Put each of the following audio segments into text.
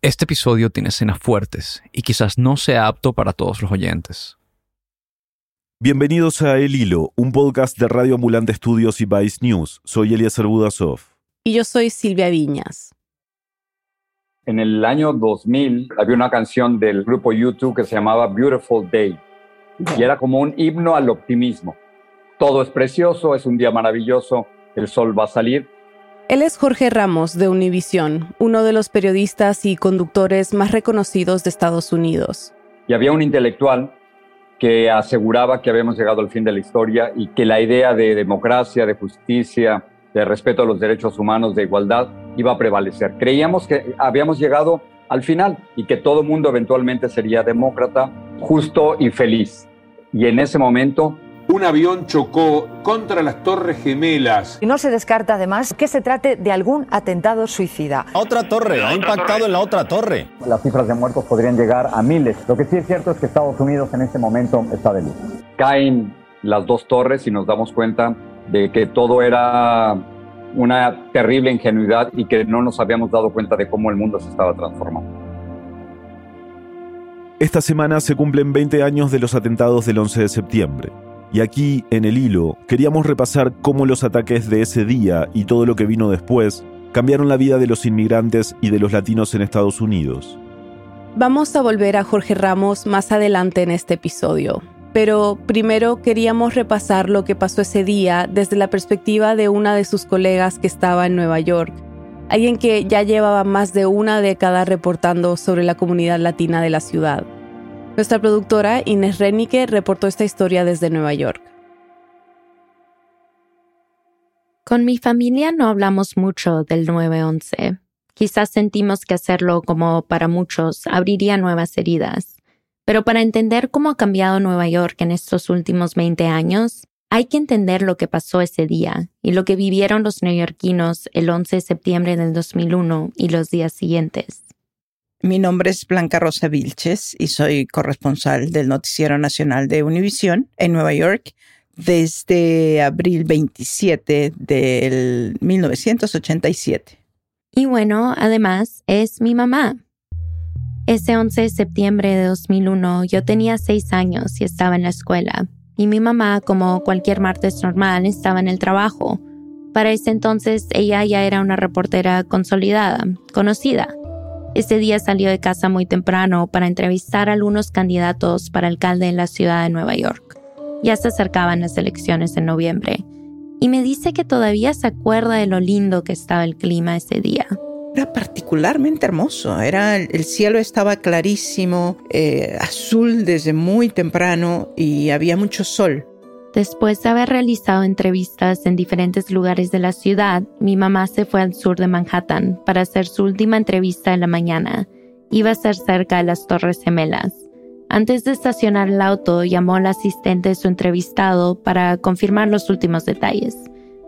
Este episodio tiene escenas fuertes y quizás no sea apto para todos los oyentes. Bienvenidos a El Hilo, un podcast de Radio Ambulante Estudios y Vice News. Soy Eliezer Budasov. Y yo soy Silvia Viñas. En el año 2000 había una canción del grupo YouTube que se llamaba Beautiful Day y era como un himno al optimismo. Todo es precioso, es un día maravilloso, el sol va a salir él es Jorge Ramos de Univisión, uno de los periodistas y conductores más reconocidos de Estados Unidos. Y había un intelectual que aseguraba que habíamos llegado al fin de la historia y que la idea de democracia, de justicia, de respeto a los derechos humanos, de igualdad, iba a prevalecer. Creíamos que habíamos llegado al final y que todo mundo eventualmente sería demócrata, justo y feliz. Y en ese momento un avión chocó contra las Torres Gemelas. Y no se descarta además que se trate de algún atentado suicida. Otra torre, ha impactado en la otra torre. Las cifras de muertos podrían llegar a miles. Lo que sí es cierto es que Estados Unidos en este momento está de luto. Caen las dos torres y nos damos cuenta de que todo era una terrible ingenuidad y que no nos habíamos dado cuenta de cómo el mundo se estaba transformando. Esta semana se cumplen 20 años de los atentados del 11 de septiembre. Y aquí, en el hilo, queríamos repasar cómo los ataques de ese día y todo lo que vino después cambiaron la vida de los inmigrantes y de los latinos en Estados Unidos. Vamos a volver a Jorge Ramos más adelante en este episodio, pero primero queríamos repasar lo que pasó ese día desde la perspectiva de una de sus colegas que estaba en Nueva York, alguien que ya llevaba más de una década reportando sobre la comunidad latina de la ciudad. Nuestra productora Inés Renike reportó esta historia desde Nueva York. Con mi familia no hablamos mucho del 9-11. Quizás sentimos que hacerlo, como para muchos, abriría nuevas heridas. Pero para entender cómo ha cambiado Nueva York en estos últimos 20 años, hay que entender lo que pasó ese día y lo que vivieron los neoyorquinos el 11 de septiembre del 2001 y los días siguientes. Mi nombre es Blanca Rosa Vilches y soy corresponsal del Noticiero Nacional de Univisión en Nueva York desde abril 27 del 1987. Y bueno, además es mi mamá. Ese 11 de septiembre de 2001 yo tenía seis años y estaba en la escuela. Y mi mamá, como cualquier martes normal, estaba en el trabajo. Para ese entonces ella ya era una reportera consolidada, conocida. Ese día salió de casa muy temprano para entrevistar a algunos candidatos para alcalde en la ciudad de Nueva York. Ya se acercaban las elecciones en noviembre. Y me dice que todavía se acuerda de lo lindo que estaba el clima ese día. Era particularmente hermoso. Era, el cielo estaba clarísimo, eh, azul desde muy temprano y había mucho sol. Después de haber realizado entrevistas en diferentes lugares de la ciudad, mi mamá se fue al sur de Manhattan para hacer su última entrevista en la mañana. Iba a ser cerca de las Torres Gemelas. Antes de estacionar el auto, llamó al asistente de su entrevistado para confirmar los últimos detalles.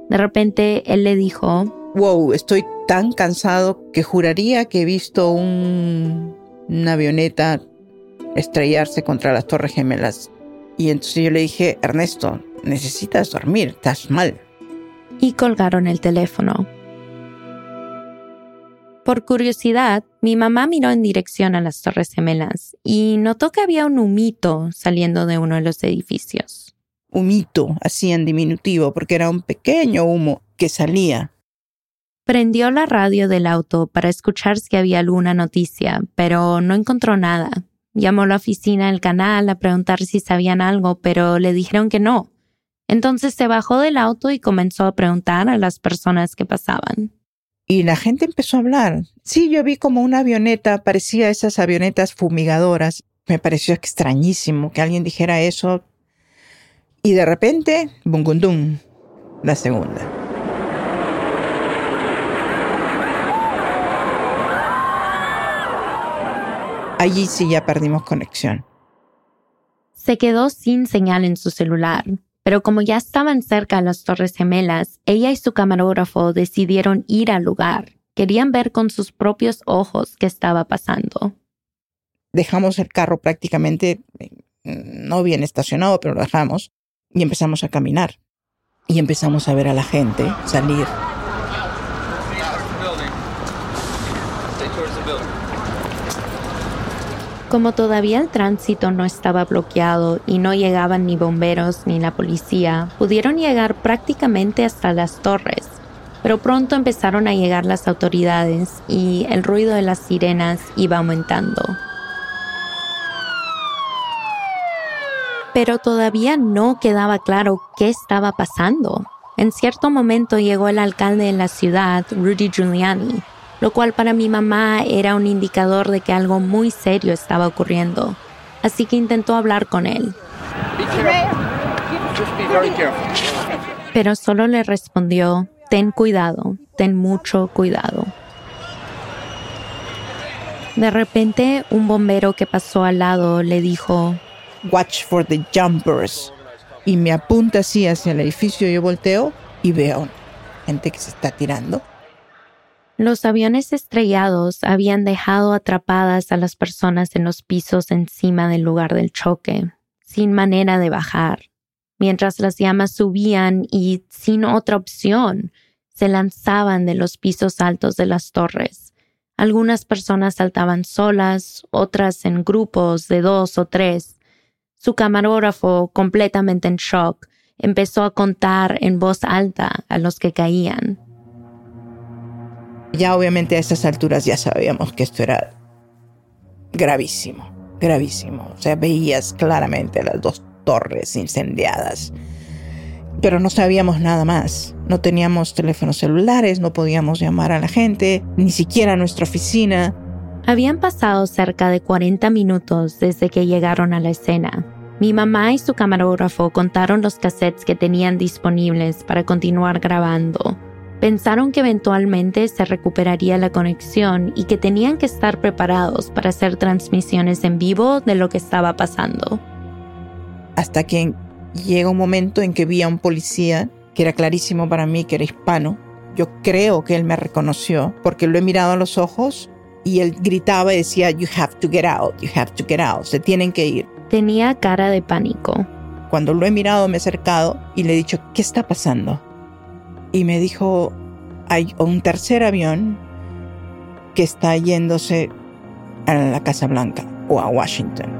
De repente, él le dijo, Wow, estoy tan cansado que juraría que he visto un, una avioneta estrellarse contra las Torres Gemelas. Y entonces yo le dije, Ernesto, necesitas dormir, estás mal. Y colgaron el teléfono. Por curiosidad, mi mamá miró en dirección a las Torres Gemelas y notó que había un humito saliendo de uno de los edificios. Humito, así en diminutivo, porque era un pequeño humo que salía. Prendió la radio del auto para escuchar si había alguna noticia, pero no encontró nada. Llamó a la oficina del canal a preguntar si sabían algo, pero le dijeron que no. Entonces se bajó del auto y comenzó a preguntar a las personas que pasaban. Y la gente empezó a hablar. Sí, yo vi como una avioneta, parecía esas avionetas fumigadoras. Me pareció extrañísimo que alguien dijera eso. Y de repente, bungundum, la segunda. Allí sí ya perdimos conexión. Se quedó sin señal en su celular, pero como ya estaban cerca de las Torres Gemelas, ella y su camarógrafo decidieron ir al lugar. Querían ver con sus propios ojos qué estaba pasando. Dejamos el carro prácticamente, no bien estacionado, pero lo dejamos, y empezamos a caminar. Y empezamos a ver a la gente salir Como todavía el tránsito no estaba bloqueado y no llegaban ni bomberos ni la policía, pudieron llegar prácticamente hasta las torres. Pero pronto empezaron a llegar las autoridades y el ruido de las sirenas iba aumentando. Pero todavía no quedaba claro qué estaba pasando. En cierto momento llegó el alcalde de la ciudad, Rudy Giuliani, lo cual para mi mamá era un indicador de que algo muy serio estaba ocurriendo. Así que intentó hablar con él. Pero solo le respondió, ten cuidado, ten mucho cuidado. De repente, un bombero que pasó al lado le dijo, Watch for the jumpers. Y me apunta así hacia el edificio, yo volteo y veo gente que se está tirando. Los aviones estrellados habían dejado atrapadas a las personas en los pisos encima del lugar del choque, sin manera de bajar, mientras las llamas subían y, sin otra opción, se lanzaban de los pisos altos de las torres. Algunas personas saltaban solas, otras en grupos de dos o tres. Su camarógrafo, completamente en shock, empezó a contar en voz alta a los que caían. Ya obviamente a esas alturas ya sabíamos que esto era gravísimo, gravísimo. O sea, veías claramente las dos torres incendiadas. Pero no sabíamos nada más. No teníamos teléfonos celulares, no podíamos llamar a la gente, ni siquiera a nuestra oficina. Habían pasado cerca de 40 minutos desde que llegaron a la escena. Mi mamá y su camarógrafo contaron los cassettes que tenían disponibles para continuar grabando Pensaron que eventualmente se recuperaría la conexión y que tenían que estar preparados para hacer transmisiones en vivo de lo que estaba pasando. Hasta que llega un momento en que vi a un policía que era clarísimo para mí que era hispano. Yo creo que él me reconoció porque lo he mirado a los ojos y él gritaba y decía, You have to get out, you have to get out, se tienen que ir. Tenía cara de pánico. Cuando lo he mirado me he acercado y le he dicho, ¿qué está pasando? Y me dijo, hay un tercer avión que está yéndose a la Casa Blanca o a Washington.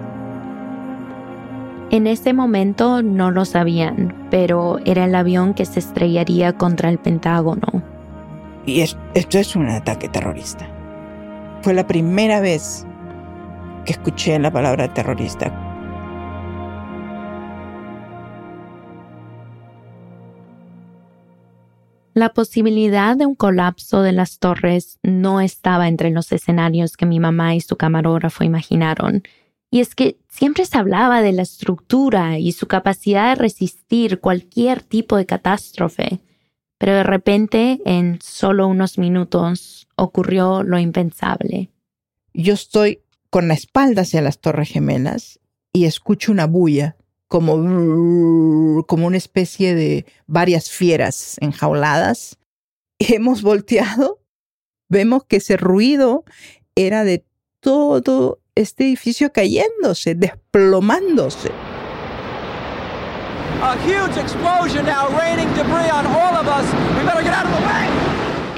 En ese momento no lo sabían, pero era el avión que se estrellaría contra el Pentágono. Y esto es un ataque terrorista. Fue la primera vez que escuché la palabra terrorista. La posibilidad de un colapso de las torres no estaba entre los escenarios que mi mamá y su camarógrafo imaginaron. Y es que siempre se hablaba de la estructura y su capacidad de resistir cualquier tipo de catástrofe. Pero de repente, en solo unos minutos, ocurrió lo impensable. Yo estoy con la espalda hacia las Torres Gemelas y escucho una bulla como, como una especie de varias fieras enjauladas. Hemos volteado, vemos que ese ruido era de todo este edificio cayéndose, desplomándose.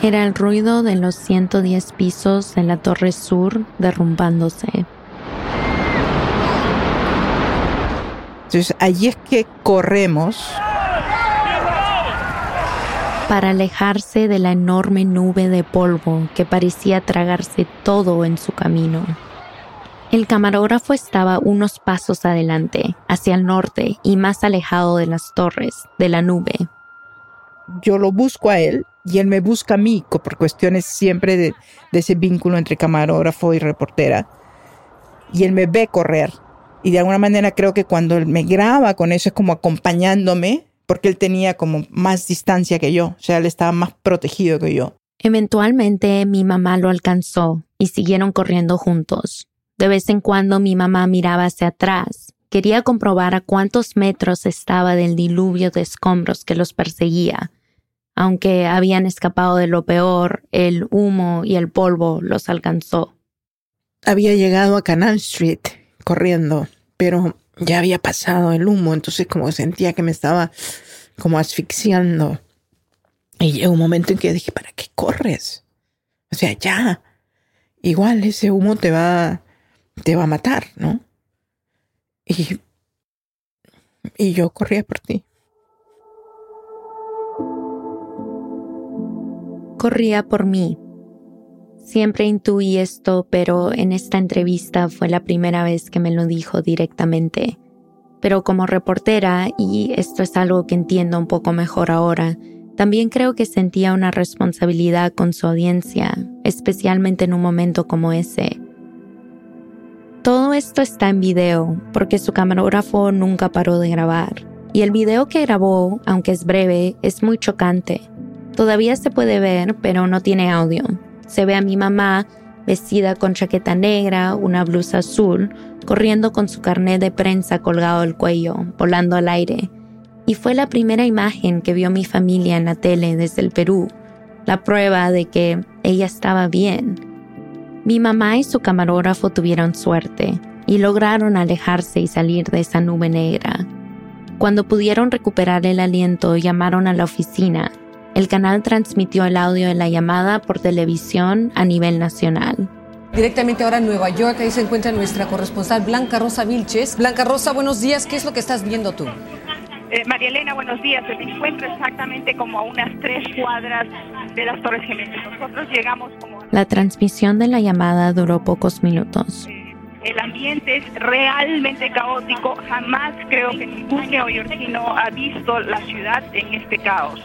Era el ruido de los 110 pisos de la Torre Sur derrumbándose. Entonces allí es que corremos. Para alejarse de la enorme nube de polvo que parecía tragarse todo en su camino. El camarógrafo estaba unos pasos adelante, hacia el norte y más alejado de las torres, de la nube. Yo lo busco a él y él me busca a mí por cuestiones siempre de, de ese vínculo entre camarógrafo y reportera. Y él me ve correr y de alguna manera creo que cuando él me graba con eso es como acompañándome, porque él tenía como más distancia que yo, o sea, él estaba más protegido que yo. Eventualmente mi mamá lo alcanzó y siguieron corriendo juntos. De vez en cuando mi mamá miraba hacia atrás. Quería comprobar a cuántos metros estaba del diluvio de escombros que los perseguía. Aunque habían escapado de lo peor, el humo y el polvo los alcanzó. Había llegado a Canal Street corriendo, pero ya había pasado el humo, entonces como sentía que me estaba como asfixiando. Y llegó un momento en que dije, ¿para qué corres? O sea, ya. Igual ese humo te va, te va a matar, ¿no? Y, y yo corría por ti. Corría por mí. Siempre intuí esto, pero en esta entrevista fue la primera vez que me lo dijo directamente. Pero como reportera, y esto es algo que entiendo un poco mejor ahora, también creo que sentía una responsabilidad con su audiencia, especialmente en un momento como ese. Todo esto está en video porque su camarógrafo nunca paró de grabar. Y el video que grabó, aunque es breve, es muy chocante. Todavía se puede ver, pero no tiene audio. Se ve a mi mamá vestida con chaqueta negra, una blusa azul, corriendo con su carnet de prensa colgado al cuello, volando al aire. Y fue la primera imagen que vio mi familia en la tele desde el Perú, la prueba de que ella estaba bien. Mi mamá y su camarógrafo tuvieron suerte y lograron alejarse y salir de esa nube negra. Cuando pudieron recuperar el aliento, llamaron a la oficina. El canal transmitió el audio de la llamada por televisión a nivel nacional. Directamente ahora en Nueva York, ahí se encuentra nuestra corresponsal Blanca Rosa Vilches. Blanca Rosa, buenos días. ¿Qué es lo que estás viendo tú? Eh, María Elena, buenos días. Me encuentro exactamente como a unas tres cuadras de las Torres Gemelas. Nosotros llegamos como... La transmisión de la llamada duró pocos minutos. Eh, el ambiente es realmente caótico. Jamás creo que ningún neoyorquino ha visto la ciudad en este caos.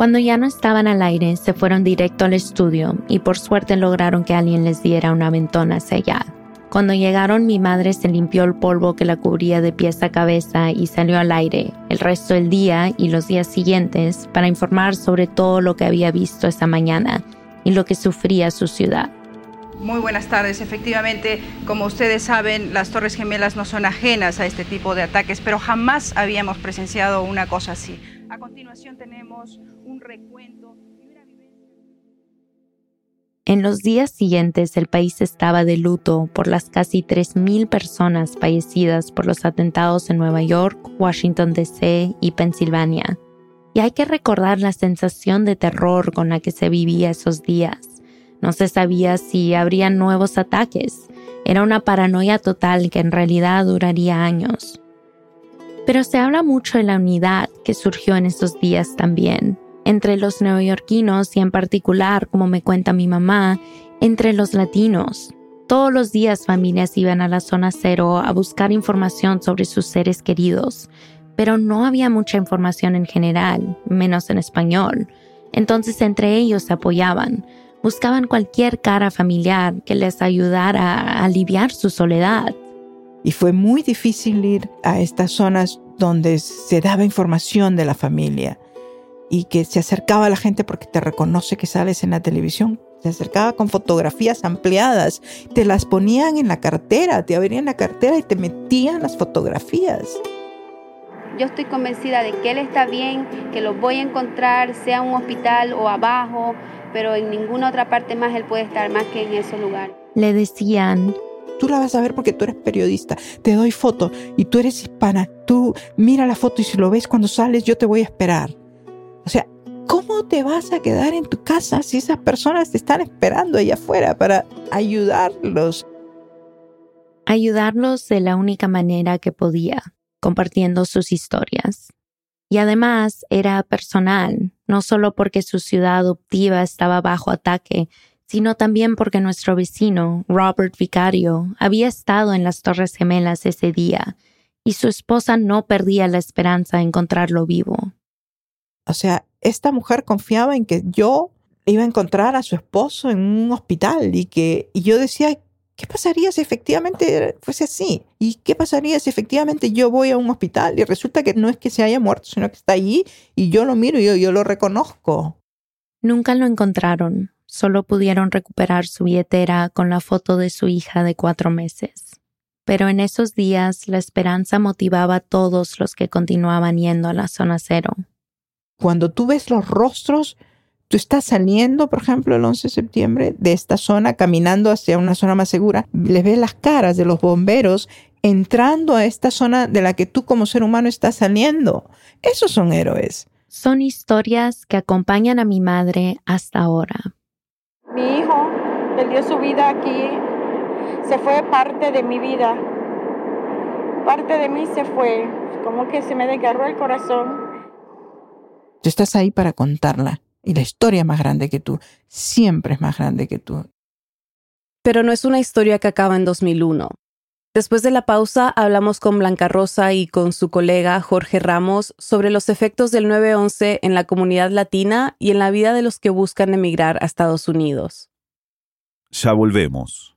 Cuando ya no estaban al aire, se fueron directo al estudio y por suerte lograron que alguien les diera una ventona hacia allá. Cuando llegaron mi madre se limpió el polvo que la cubría de pies a cabeza y salió al aire el resto del día y los días siguientes para informar sobre todo lo que había visto esa mañana y lo que sufría su ciudad. Muy buenas tardes. Efectivamente, como ustedes saben, las Torres Gemelas no son ajenas a este tipo de ataques, pero jamás habíamos presenciado una cosa así. A continuación tenemos un recuento. En los días siguientes el país estaba de luto por las casi 3.000 personas fallecidas por los atentados en Nueva York, Washington, D.C. y Pensilvania. Y hay que recordar la sensación de terror con la que se vivía esos días. No se sabía si habría nuevos ataques. Era una paranoia total que en realidad duraría años. Pero se habla mucho de la unidad que surgió en esos días también entre los neoyorquinos y en particular, como me cuenta mi mamá, entre los latinos. Todos los días familias iban a la zona cero a buscar información sobre sus seres queridos, pero no había mucha información en general, menos en español. Entonces entre ellos se apoyaban, buscaban cualquier cara familiar que les ayudara a aliviar su soledad. Y fue muy difícil ir a estas zonas donde se daba información de la familia y que se acercaba a la gente porque te reconoce que sales en la televisión. Se acercaba con fotografías ampliadas, te las ponían en la cartera, te abrían la cartera y te metían las fotografías. Yo estoy convencida de que él está bien, que lo voy a encontrar, sea un hospital o abajo, pero en ninguna otra parte más él puede estar más que en ese lugar. Le decían, tú la vas a ver porque tú eres periodista, te doy foto y tú eres hispana, tú mira la foto y si lo ves cuando sales yo te voy a esperar. O sea, ¿cómo te vas a quedar en tu casa si esas personas te están esperando allá afuera para ayudarlos? Ayudarlos de la única manera que podía, compartiendo sus historias. Y además era personal, no solo porque su ciudad adoptiva estaba bajo ataque, sino también porque nuestro vecino, Robert Vicario, había estado en las Torres Gemelas ese día, y su esposa no perdía la esperanza de encontrarlo vivo. O sea, esta mujer confiaba en que yo iba a encontrar a su esposo en un hospital y que y yo decía, ¿qué pasaría si efectivamente fuese así? ¿Y qué pasaría si efectivamente yo voy a un hospital y resulta que no es que se haya muerto, sino que está allí y yo lo miro y yo, yo lo reconozco? Nunca lo encontraron, solo pudieron recuperar su billetera con la foto de su hija de cuatro meses. Pero en esos días la esperanza motivaba a todos los que continuaban yendo a la zona cero cuando tú ves los rostros, tú estás saliendo, por ejemplo, el 11 de septiembre de esta zona, caminando hacia una zona más segura, les ves las caras de los bomberos entrando a esta zona de la que tú como ser humano estás saliendo. Esos son héroes. Son historias que acompañan a mi madre hasta ahora. Mi hijo, él dio su vida aquí se fue parte de mi vida. Parte de mí se fue, como que se me desgarró el corazón. Tú estás ahí para contarla y la historia es más grande que tú, siempre es más grande que tú. Pero no es una historia que acaba en 2001. Después de la pausa, hablamos con Blanca Rosa y con su colega Jorge Ramos sobre los efectos del 9-11 en la comunidad latina y en la vida de los que buscan emigrar a Estados Unidos. Ya volvemos.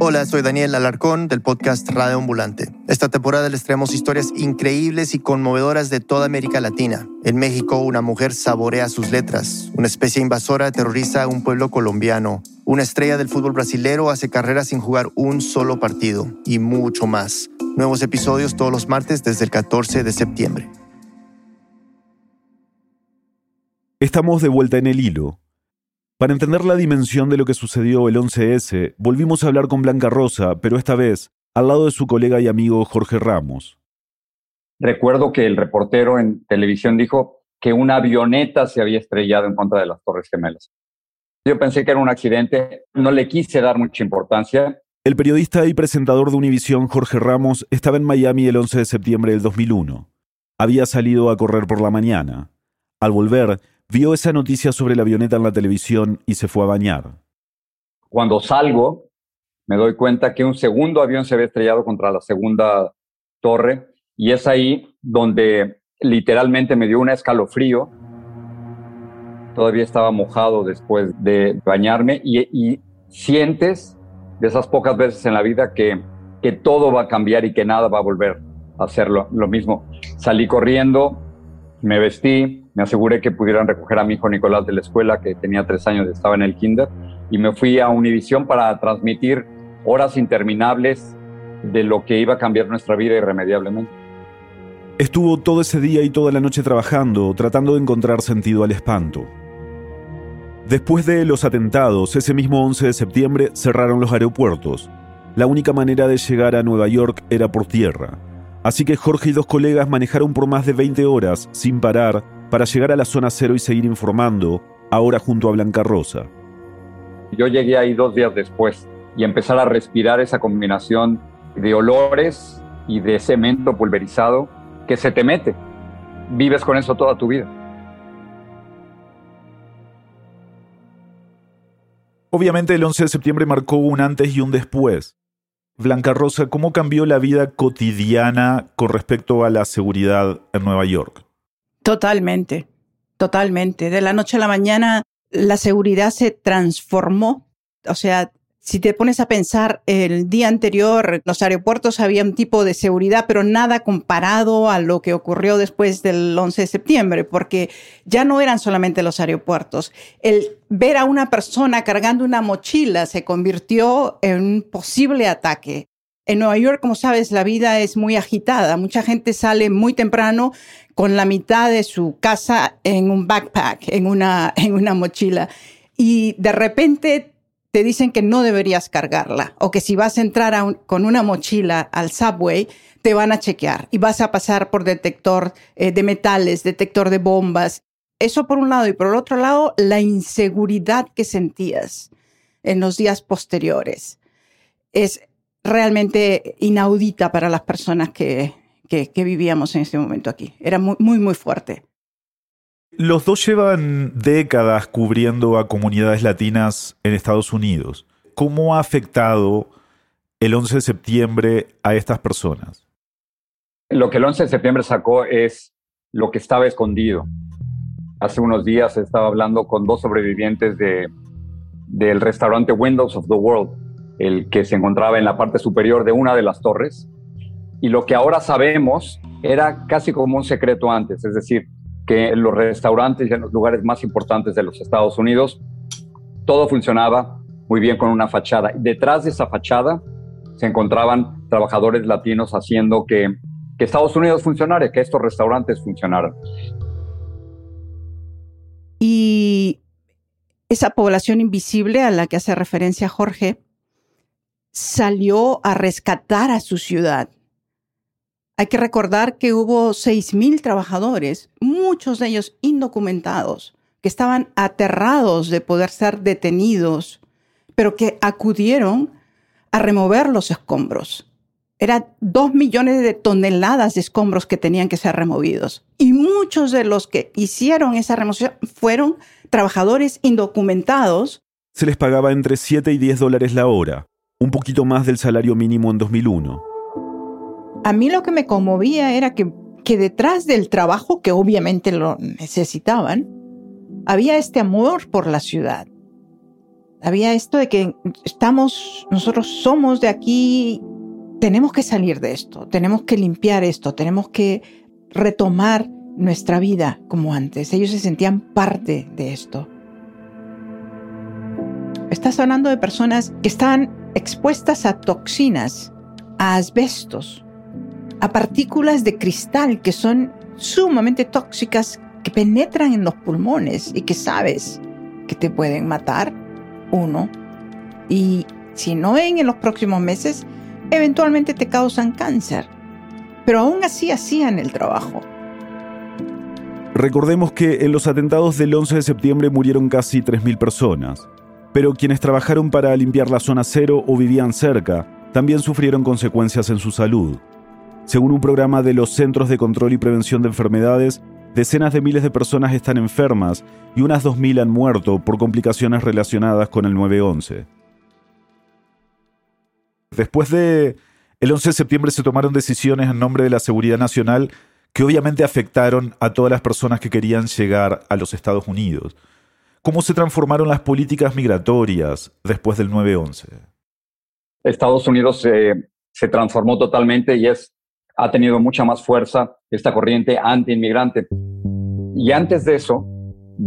Hola, soy Daniel Alarcón del podcast Radio Ambulante. Esta temporada les traemos historias increíbles y conmovedoras de toda América Latina. En México, una mujer saborea sus letras. Una especie invasora terroriza a un pueblo colombiano. Una estrella del fútbol brasilero hace carrera sin jugar un solo partido. Y mucho más. Nuevos episodios todos los martes desde el 14 de septiembre. Estamos de vuelta en el hilo. Para entender la dimensión de lo que sucedió el 11S, volvimos a hablar con Blanca Rosa, pero esta vez al lado de su colega y amigo Jorge Ramos. Recuerdo que el reportero en televisión dijo que una avioneta se había estrellado en contra de las Torres Gemelas. Yo pensé que era un accidente, no le quise dar mucha importancia. El periodista y presentador de Univisión Jorge Ramos estaba en Miami el 11 de septiembre del 2001. Había salido a correr por la mañana. Al volver, vio esa noticia sobre la avioneta en la televisión y se fue a bañar. Cuando salgo, me doy cuenta que un segundo avión se había estrellado contra la segunda torre y es ahí donde literalmente me dio un escalofrío. Todavía estaba mojado después de bañarme y, sientes de esas pocas veces en la vida que, que todo va a cambiar y que nada va a volver a ser lo, lo mismo. Salí corriendo, me vestí, me aseguré que pudieran recoger a mi hijo Nicolás de la escuela, que tenía tres años, estaba en el kinder, y me fui a Univisión para transmitir horas interminables de lo que iba a cambiar nuestra vida irremediablemente. Estuvo todo ese día y toda la noche trabajando, tratando de encontrar sentido al espanto. Después de los atentados, ese mismo 11 de septiembre cerraron los aeropuertos. La única manera de llegar a Nueva York era por tierra. Así que Jorge y dos colegas manejaron por más de 20 horas, sin parar, para llegar a la zona cero y seguir informando, ahora junto a Blanca Rosa. Yo llegué ahí dos días después y empezar a respirar esa combinación de olores y de cemento pulverizado que se te mete. Vives con eso toda tu vida. Obviamente el 11 de septiembre marcó un antes y un después. Blanca Rosa, ¿cómo cambió la vida cotidiana con respecto a la seguridad en Nueva York? Totalmente, totalmente. De la noche a la mañana la seguridad se transformó. O sea, si te pones a pensar, el día anterior los aeropuertos había un tipo de seguridad, pero nada comparado a lo que ocurrió después del 11 de septiembre, porque ya no eran solamente los aeropuertos. El ver a una persona cargando una mochila se convirtió en un posible ataque. En Nueva York, como sabes, la vida es muy agitada. Mucha gente sale muy temprano con la mitad de su casa en un backpack, en una, en una mochila. Y de repente te dicen que no deberías cargarla o que si vas a entrar con una mochila al subway, te van a chequear y vas a pasar por detector eh, de metales, detector de bombas. Eso por un lado y por el otro lado, la inseguridad que sentías en los días posteriores es realmente inaudita para las personas que, que, que vivíamos en ese momento aquí. Era muy, muy, muy fuerte. Los dos llevan décadas cubriendo a comunidades latinas en Estados Unidos. ¿Cómo ha afectado el 11 de septiembre a estas personas? Lo que el 11 de septiembre sacó es lo que estaba escondido. Hace unos días estaba hablando con dos sobrevivientes de, del restaurante Windows of the World, el que se encontraba en la parte superior de una de las torres. Y lo que ahora sabemos era casi como un secreto antes, es decir, que en los restaurantes y en los lugares más importantes de los Estados Unidos, todo funcionaba muy bien con una fachada. Detrás de esa fachada se encontraban trabajadores latinos haciendo que, que Estados Unidos funcionara, que estos restaurantes funcionaran. Y esa población invisible a la que hace referencia Jorge salió a rescatar a su ciudad hay que recordar que hubo 6.000 trabajadores, muchos de ellos indocumentados, que estaban aterrados de poder ser detenidos, pero que acudieron a remover los escombros. Eran dos millones de toneladas de escombros que tenían que ser removidos. Y muchos de los que hicieron esa remoción fueron trabajadores indocumentados. Se les pagaba entre 7 y 10 dólares la hora, un poquito más del salario mínimo en 2001. A mí lo que me conmovía era que, detrás del trabajo, que obviamente lo necesitaban, había este amor por la ciudad. Había esto de que estamos, nosotros somos de aquí, tenemos que salir de esto, tenemos que limpiar esto, tenemos que retomar nuestra vida como antes. Ellos se sentían parte de esto. Estás hablando de personas que están expuestas a toxinas, a asbestos, a partículas de cristal que son sumamente tóxicas, que penetran en los pulmones y que sabes que te pueden matar, uno, y si no en los próximos meses, eventualmente te causan cáncer. Pero aún así hacían el trabajo. Recordemos que en los atentados del 11 de septiembre murieron casi 3.000 personas, pero quienes trabajaron para limpiar la zona cero o vivían cerca también sufrieron consecuencias en su salud. Según un programa de los Centros de Control y Prevención de Enfermedades, decenas de miles de personas están enfermas y unas 2.000 han muerto por complicaciones relacionadas con el 9-11. Después de el 11 de septiembre se tomaron decisiones en nombre de la seguridad nacional que obviamente afectaron a todas las personas que querían llegar a los Estados Unidos. ¿Cómo se transformaron las políticas migratorias después del 9-11? Estados Unidos se transformó totalmente y es, ha tenido mucha más fuerza esta corriente anti-inmigrante. Y antes de eso,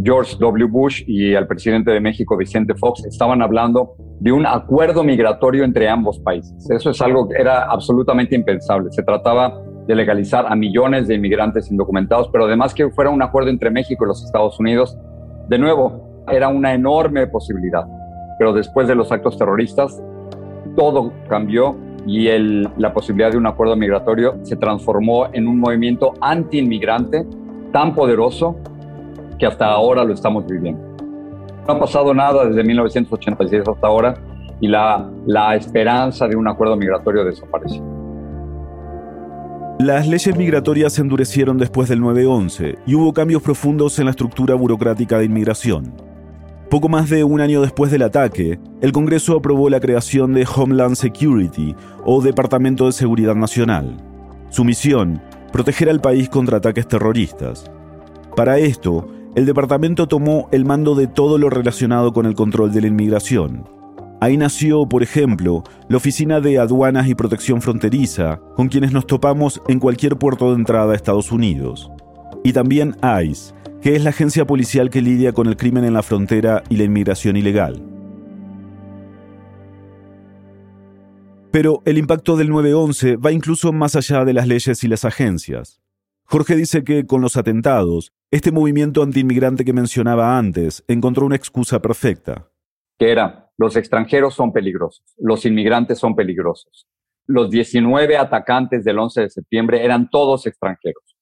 George W. Bush y el presidente de México, Vicente Fox, estaban hablando de un acuerdo migratorio entre ambos países. Eso es algo que era absolutamente impensable. Se trataba de legalizar a millones de inmigrantes indocumentados, pero además que fuera un acuerdo entre México y los Estados Unidos, de nuevo, era una enorme posibilidad. Pero después de los actos terroristas, todo cambió y el, la posibilidad de un acuerdo migratorio se transformó en un movimiento anti-inmigrante tan poderoso que hasta ahora lo estamos viviendo. No ha pasado nada desde 1986 hasta ahora y la, la esperanza de un acuerdo migratorio desapareció. Las leyes migratorias se endurecieron después del 9-11 y hubo cambios profundos en la estructura burocrática de inmigración. Poco más de un año después del ataque, el Congreso aprobó la creación de Homeland Security o Departamento de Seguridad Nacional. Su misión, proteger al país contra ataques terroristas. Para esto, el departamento tomó el mando de todo lo relacionado con el control de la inmigración, Ahí nació, por ejemplo, la Oficina de Aduanas y Protección Fronteriza, con quienes nos topamos en cualquier puerto de entrada a Estados Unidos. Y también ICE, que es la agencia policial que lidia con el crimen en la frontera y la inmigración ilegal. Pero el impacto del 9-11 va incluso más allá de las leyes y las agencias. Jorge dice que con los atentados, este movimiento antiinmigrante que mencionaba antes encontró una excusa perfecta. Que era los extranjeros son peligrosos, los inmigrantes son peligrosos. Los 19 atacantes del 11 de septiembre eran todos extranjeros.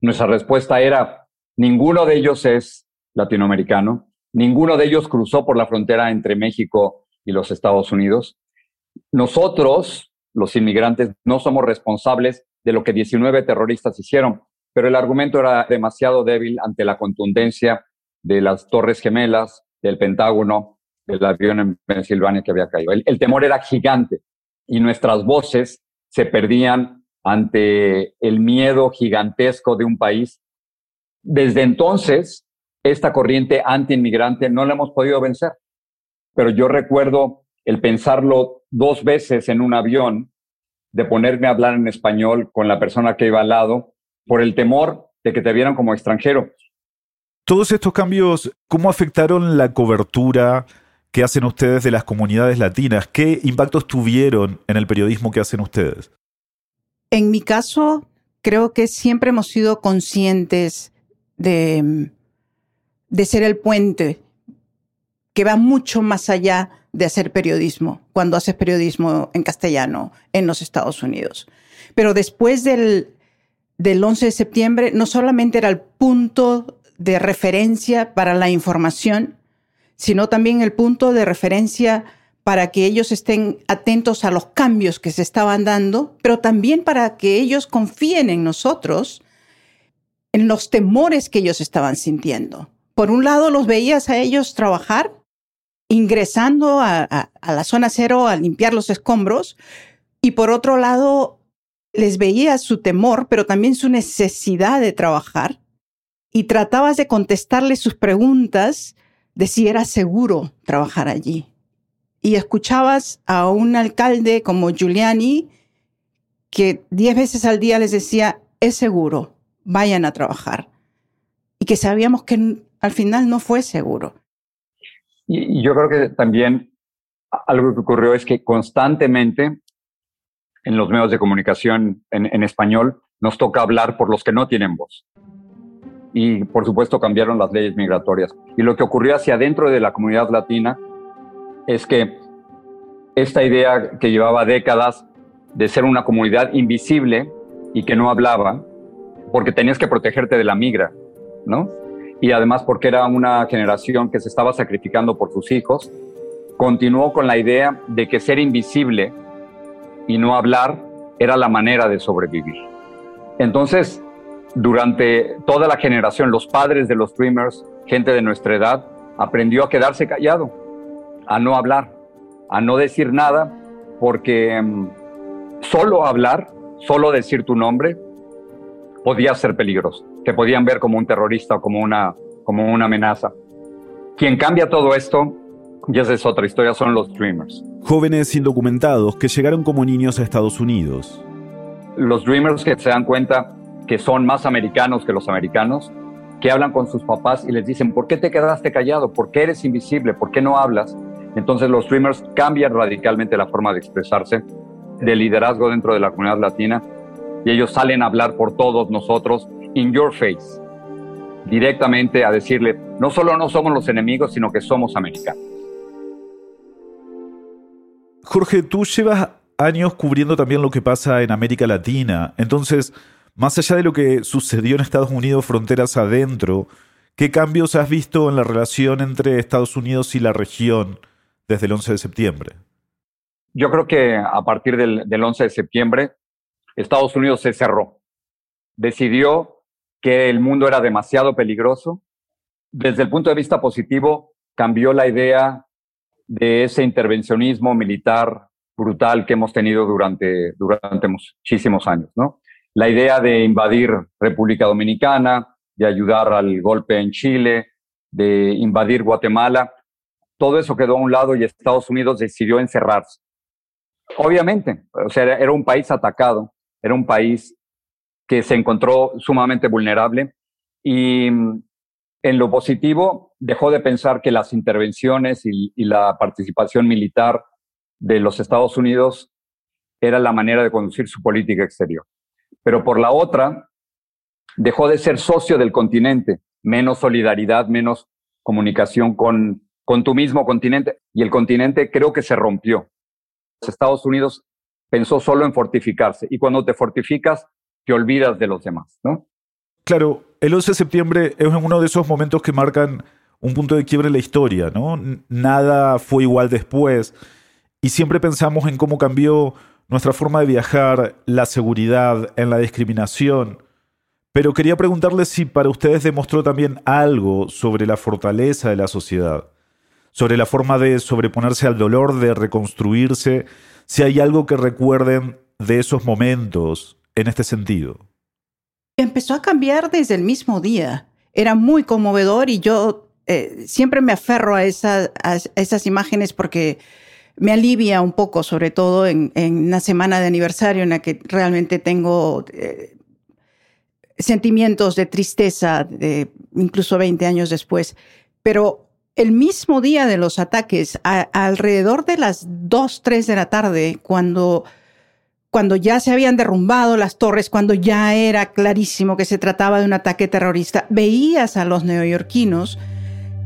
Nuestra respuesta era, ninguno de ellos es latinoamericano, ninguno de ellos cruzó por la frontera entre México y los Estados Unidos. Nosotros, los inmigrantes, no somos responsables de lo que 19 terroristas hicieron, pero el argumento era demasiado débil ante la contundencia de las Torres Gemelas, del Pentágono, del avión en Pensilvania que había caído. El, temor era gigante y nuestras voces se perdían ante el miedo gigantesco de un país. Desde entonces, esta corriente anti-inmigrante no la hemos podido vencer. Pero yo recuerdo el pensarlo dos veces en un avión, de ponerme a hablar en español con la persona que iba al lado, por el temor de que te vieran como extranjero. Todos estos cambios, ¿cómo afectaron la cobertura ¿Qué hacen ustedes de las comunidades latinas? ¿Qué impactos tuvieron en el periodismo que hacen ustedes? En mi caso, creo que siempre hemos sido conscientes de, de ser el puente que va mucho más allá de hacer periodismo, cuando haces periodismo en castellano en los Estados Unidos. Pero después del, del 11 de septiembre, no solamente era el punto de referencia para la información, sino también el punto de referencia para que ellos estén atentos a los cambios que se estaban dando, pero también para que ellos confíen en nosotros, en los temores que ellos estaban sintiendo. Por un lado, los veías a ellos trabajar, ingresando a, la zona cero a limpiar los escombros, y por otro lado, les veías su temor, pero también su necesidad de trabajar, y tratabas de contestarles sus preguntas de si era seguro trabajar allí y escuchabas a un alcalde como Giuliani que diez veces al día les decía, es seguro, vayan a trabajar. Y que sabíamos que al final no fue seguro. Y, yo creo que también algo que ocurrió es que constantemente en los medios de comunicación en, español nos toca hablar por los que no tienen voz. Y por supuesto cambiaron las leyes migratorias. Y lo que ocurrió hacia adentro de la comunidad latina es que esta idea que llevaba décadas de ser una comunidad invisible y que no hablaba, porque tenías que protegerte de la migra, ¿no? Y además porque era una generación que se estaba sacrificando por sus hijos, continuó con la idea de que ser invisible y no hablar era la manera de sobrevivir. Entonces, durante toda la generación, los padres de los Dreamers, gente de nuestra edad, aprendió a quedarse callado a no hablar, a no decir nada, porque mm, solo hablar, solo decir tu nombre, podía ser peligroso. Te podían ver como un terrorista o como una, como una amenaza. Quien cambia todo esto, y esa es otra historia, son los Dreamers. Jóvenes indocumentados que llegaron como niños a Estados Unidos. Los Dreamers que se dan cuenta que son más americanos que los americanos, que hablan con sus papás y les dicen, ¿por qué te quedaste callado? ¿Por qué eres invisible? ¿Por qué no hablas? Entonces los streamers cambian radicalmente la forma de expresarse, de liderazgo dentro de la comunidad latina, y ellos salen a hablar por todos nosotros, in your face, directamente a decirle, no solo no somos los enemigos, sino que somos americanos. Jorge, tú llevas años cubriendo también lo que pasa en América Latina, entonces, más allá de lo que sucedió en Estados Unidos fronteras adentro, ¿qué cambios has visto en la relación entre Estados Unidos y la región? desde el 11 de septiembre? Yo creo que a partir del, 11 de septiembre, Estados Unidos se cerró. Decidió que el mundo era demasiado peligroso. Desde el punto de vista positivo, cambió la idea de ese intervencionismo militar brutal que hemos tenido durante, durante muchísimos años, ¿no? La idea de invadir República Dominicana, de ayudar al golpe en Chile, de invadir Guatemala, todo eso quedó a un lado y Estados Unidos decidió encerrarse. Obviamente, o sea, era un país atacado, era un país que se encontró sumamente vulnerable y mm, en lo positivo dejó de pensar que las intervenciones y, la participación militar de los Estados Unidos era la manera de conducir su política exterior. Pero por la otra, dejó de ser socio del continente, menos solidaridad, menos comunicación con, con tu mismo continente. Y el continente creo que se rompió. Estados Unidos pensó solo en fortificarse y cuando te fortificas te olvidas de los demás, ¿no? Claro, el 11 de septiembre es uno de esos momentos que marcan un punto de quiebre en la historia, ¿no? Nada fue igual después y siempre pensamos en cómo cambió nuestra forma de viajar, la seguridad, en la discriminación. Pero quería preguntarle si para ustedes demostró también algo sobre la fortaleza de la sociedad sobre la forma de sobreponerse al dolor, de reconstruirse, si hay algo que recuerden de esos momentos en este sentido. Empezó a cambiar desde el mismo día. Era muy conmovedor y yo eh, siempre me aferro a, esas imágenes porque me alivia un poco, sobre todo en, una semana de aniversario en la que realmente tengo eh, sentimientos de tristeza, de, incluso 20 años después. Pero el mismo día de los ataques, alrededor de las 2, 3 de la tarde, cuando, cuando ya se habían derrumbado las torres, cuando ya era clarísimo que se trataba de un ataque terrorista, veías a los neoyorquinos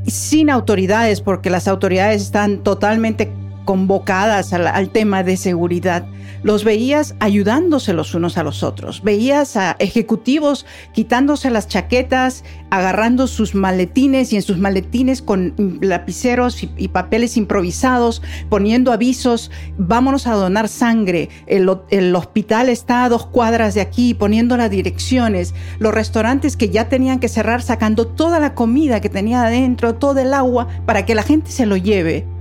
sin autoridades, porque las autoridades están totalmente convocadas al, tema de seguridad, los veías ayudándose los unos a los otros. Veías a ejecutivos quitándose las chaquetas, agarrando sus maletines y en sus maletines con lapiceros y, y papeles improvisados, poniendo avisos, vámonos a donar sangre, el, el hospital está a dos cuadras de aquí, poniendo las direcciones, los restaurantes que ya tenían que cerrar, sacando toda la comida que tenía adentro, todo el agua, para que la gente se lo lleve.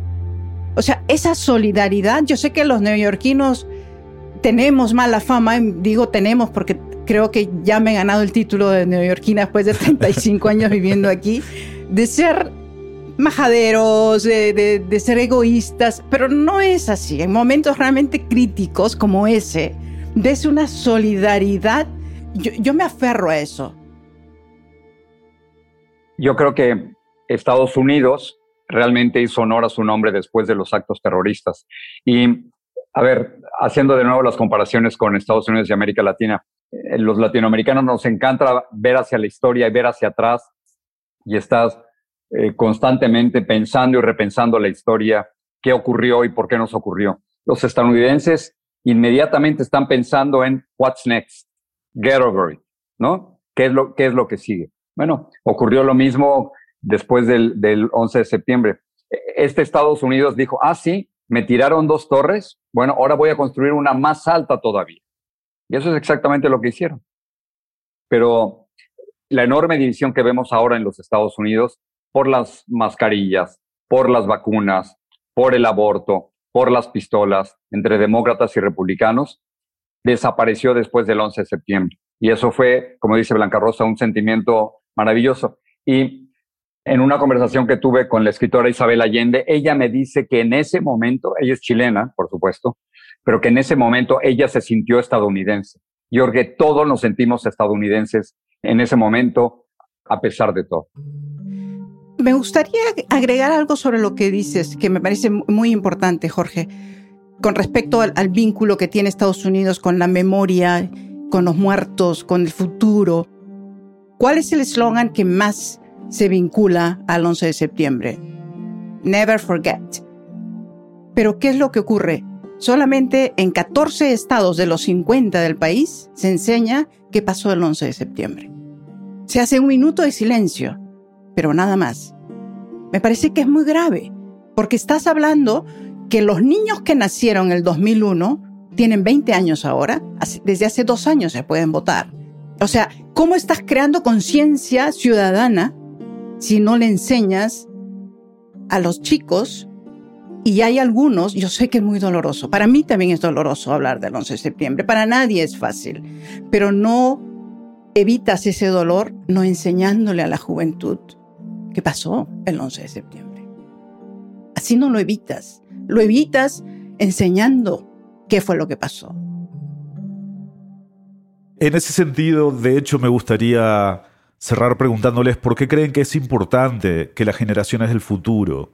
O sea, esa solidaridad, yo sé que los neoyorquinos tenemos mala fama, digo tenemos porque creo que ya me he ganado el título de neoyorquina después de 35 años viviendo aquí, de ser majaderos, de, ser egoístas, pero no es así. En momentos realmente críticos como ese, ves una solidaridad, yo, yo me aferro a eso. Yo creo que Estados Unidos realmente hizo honor a su nombre después de los actos terroristas. Y, a ver, haciendo de nuevo las comparaciones con Estados Unidos y América Latina, eh, los latinoamericanos nos encanta ver hacia la historia y ver hacia atrás y estás eh, constantemente pensando y repensando la historia, qué ocurrió y por qué nos ocurrió. Los estadounidenses inmediatamente están pensando en what's next, get over it, ¿no? ¿Qué es lo, qué es lo que sigue? Bueno, ocurrió lo mismo después del, del 11 de septiembre. Este Estados Unidos dijo, ah, sí, me tiraron dos torres, bueno, ahora voy a construir una más alta todavía. Y eso es exactamente lo que hicieron. Pero la enorme división que vemos ahora en los Estados Unidos por las mascarillas, por las vacunas, por el aborto, por las pistolas entre demócratas y republicanos, desapareció después del 11 de septiembre. Y eso fue, como dice Blanca Rosa, un sentimiento maravilloso. Y en una conversación que tuve con la escritora Isabel Allende, ella me dice que en ese momento, ella es chilena, por supuesto, pero que en ese momento ella se sintió estadounidense. Y porque todos nos sentimos estadounidenses en ese momento, a pesar de todo. Me gustaría agregar algo sobre lo que dices, que me parece muy importante, Jorge, con respecto al, al vínculo que tiene Estados Unidos con la memoria, con los muertos, con el futuro. ¿Cuál es el eslogan que más se vincula al 11 de septiembre? Never forget. Pero ¿qué es lo que ocurre? Solamente en 14 estados de los 50 del país se enseña qué pasó el 11 de septiembre. Se hace un minuto de silencio, pero nada más. Me parece que es muy grave, porque estás hablando que los niños que nacieron en el 2001 tienen 20 años ahora, desde hace dos años se pueden votar. O sea, ¿cómo estás creando conciencia ciudadana si no le enseñas a los chicos? Y hay algunos, yo sé que es muy doloroso, para mí también es doloroso hablar del 11 de septiembre, para nadie es fácil, pero no evitas ese dolor no enseñándole a la juventud qué pasó el 11 de septiembre. Así no lo evitas, lo evitas enseñando qué fue lo que pasó. En ese sentido, de hecho, me gustaría cerrar preguntándoles por qué creen que es importante que las generaciones del futuro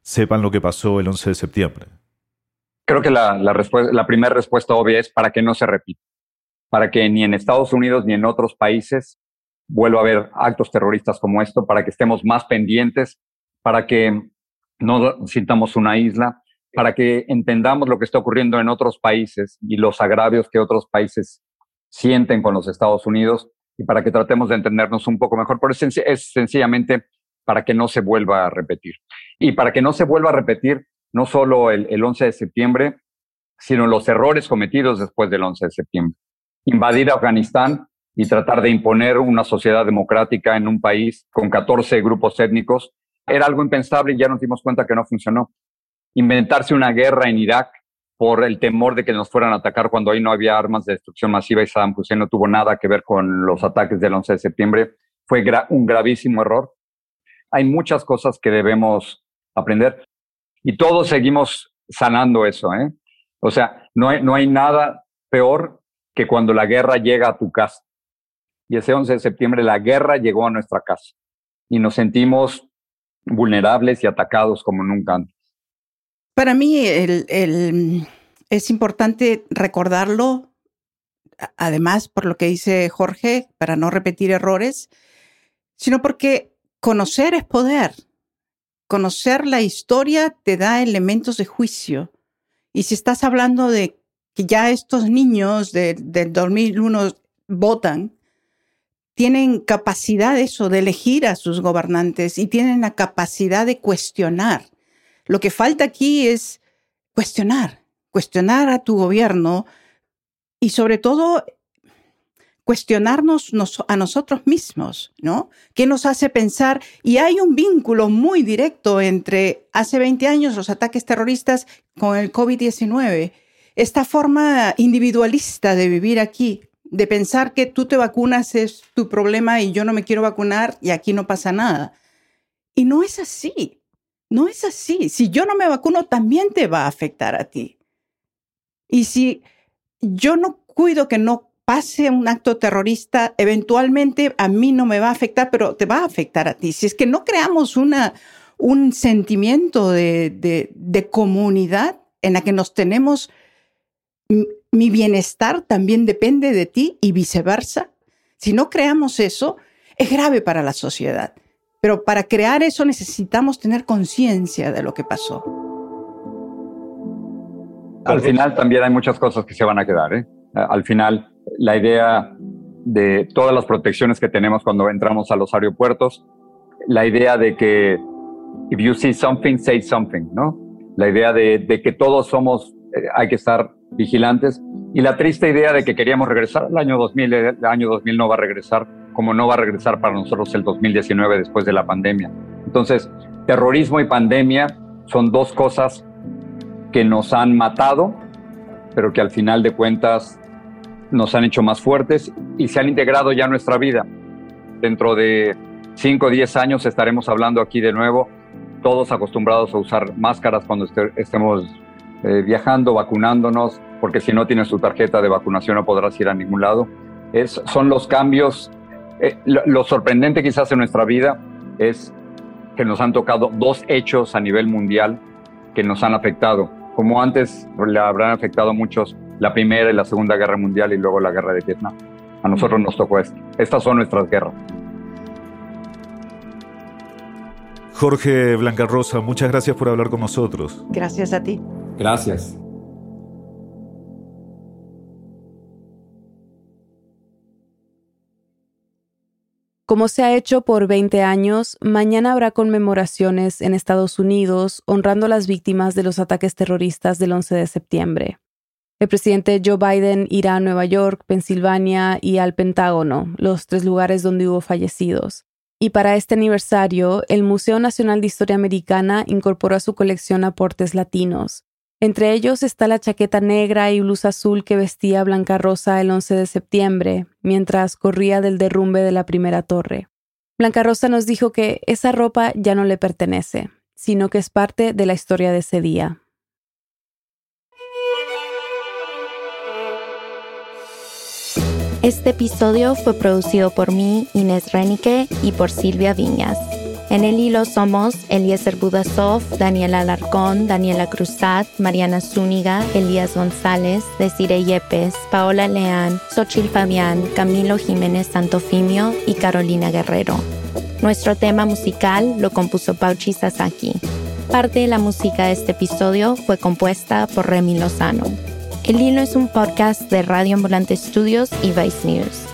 sepan lo que pasó el 11 de septiembre. Creo que la, primera respuesta obvia es para que no se repita, para que ni en Estados Unidos ni en otros países vuelva a haber actos terroristas como esto, para que estemos más pendientes, para que no sintamos una isla, para que entendamos lo que está ocurriendo en otros países y los agravios que otros países sienten con los Estados Unidos y para que tratemos de entendernos un poco mejor. Por eso es sencillamente para que no se vuelva a repetir. Y para que no se vuelva a repetir no solo el, el 11 de septiembre, sino los errores cometidos después del 11 de septiembre. Invadir Afganistán y tratar de imponer una sociedad democrática en un país con 14 grupos étnicos era algo impensable y ya nos dimos cuenta que no funcionó inventarse una guerra en Irak por el temor de que nos fueran a atacar cuando ahí no había armas de destrucción masiva y Saddam Hussein no tuvo nada que ver con los ataques del 11 de septiembre, fue un gravísimo error. Hay muchas cosas que debemos aprender y todos seguimos sanando eso. ¿eh? O sea, no hay, no hay nada peor que cuando la guerra llega a tu casa. Y ese 11 de septiembre la guerra llegó a nuestra casa y nos sentimos vulnerables y atacados como nunca antes. Para mí es importante recordarlo, además por lo que dice Jorge, para no repetir errores, sino porque conocer es poder. conocer la historia te da elementos de juicio. Y si estás hablando de que ya estos niños del 2001 votan, tienen capacidad eso de elegir a sus gobernantes y tienen la capacidad de cuestionar. Lo que falta aquí es cuestionar, cuestionar a tu gobierno y sobre todo cuestionarnos a nosotros mismos, ¿no? ¿Qué nos hace pensar? Y hay un vínculo muy directo entre hace 20 años los ataques terroristas con el COVID-19. Esta forma individualista de vivir aquí, de pensar que tú te vacunas es tu problema y yo no me quiero vacunar y aquí no pasa nada. Y no es así, no es así. Si yo no me vacuno, también te va a afectar a ti. Y si yo no cuido que no pase un acto terrorista, eventualmente a mí no me va a afectar, pero te va a afectar a ti. Si es que no creamos una, un sentimiento de, de, comunidad en la que nos tenemos, mi bienestar también depende de ti y viceversa. Si no creamos eso, es grave para la sociedad. Pero para crear eso necesitamos tener conciencia de lo que pasó. Al final también hay muchas cosas que se van a quedar. ¿eh? Al final la idea de todas las protecciones que tenemos cuando entramos a los aeropuertos, la idea de que if you see something, say something, ¿no? La idea de, que todos somos, eh, hay que estar vigilantes y la triste idea de que queríamos regresar al año 2000, el año 2000 no va a regresar como no va a regresar para nosotros el 2019 después de la pandemia. Entonces, terrorismo y pandemia son dos cosas que nos han matado, pero que al final de cuentas nos han hecho más fuertes y se han integrado ya nuestra vida. Dentro de 5 o 10 años estaremos hablando aquí de nuevo, todos acostumbrados a usar máscaras cuando estemos eh, viajando, vacunándonos, porque si no tienes tu tarjeta de vacunación no podrás ir a ningún lado. Son los cambios. Eh, lo, sorprendente quizás en nuestra vida es que nos han tocado dos hechos a nivel mundial que nos han afectado. Como antes le habrán afectado a muchos la Primera y la Segunda Guerra Mundial y luego la Guerra de Vietnam. A nosotros nos tocó esto. Estas son nuestras guerras. Jorge Blanca Rosa, muchas gracias por hablar con nosotros. Gracias a ti. Gracias. Como se ha hecho por 20 años, mañana habrá conmemoraciones en Estados Unidos honrando a las víctimas de los ataques terroristas del 11 de septiembre. El presidente Joe Biden irá a Nueva York, Pensilvania y al Pentágono, los tres lugares donde hubo fallecidos. Y para este aniversario, el Museo Nacional de Historia Americana incorporó a su colección aportes latinos. Entre ellos está la chaqueta negra y blusa azul que vestía Blanca Rosa el 11 de septiembre, mientras corría del derrumbe de la primera torre. Blanca Rosa nos dijo que esa ropa ya no le pertenece, sino que es parte de la historia de ese día. Este episodio fue producido por mí, Inés Renique, y por Silvia Viñas. En el hilo somos Eliezer Budasov, Daniela Alarcón, Daniela Cruzat, Mariana Zúñiga, Elías González, Desire Yepes, Paola Leán, Xochil Fabián, Camilo Jiménez Santofimio y Carolina Guerrero. Nuestro tema musical lo compuso Pauchi Sasaki. Parte de la música de este episodio fue compuesta por Remy Lozano. El Hilo es un podcast de Radio Ambulante Studios y Vice News.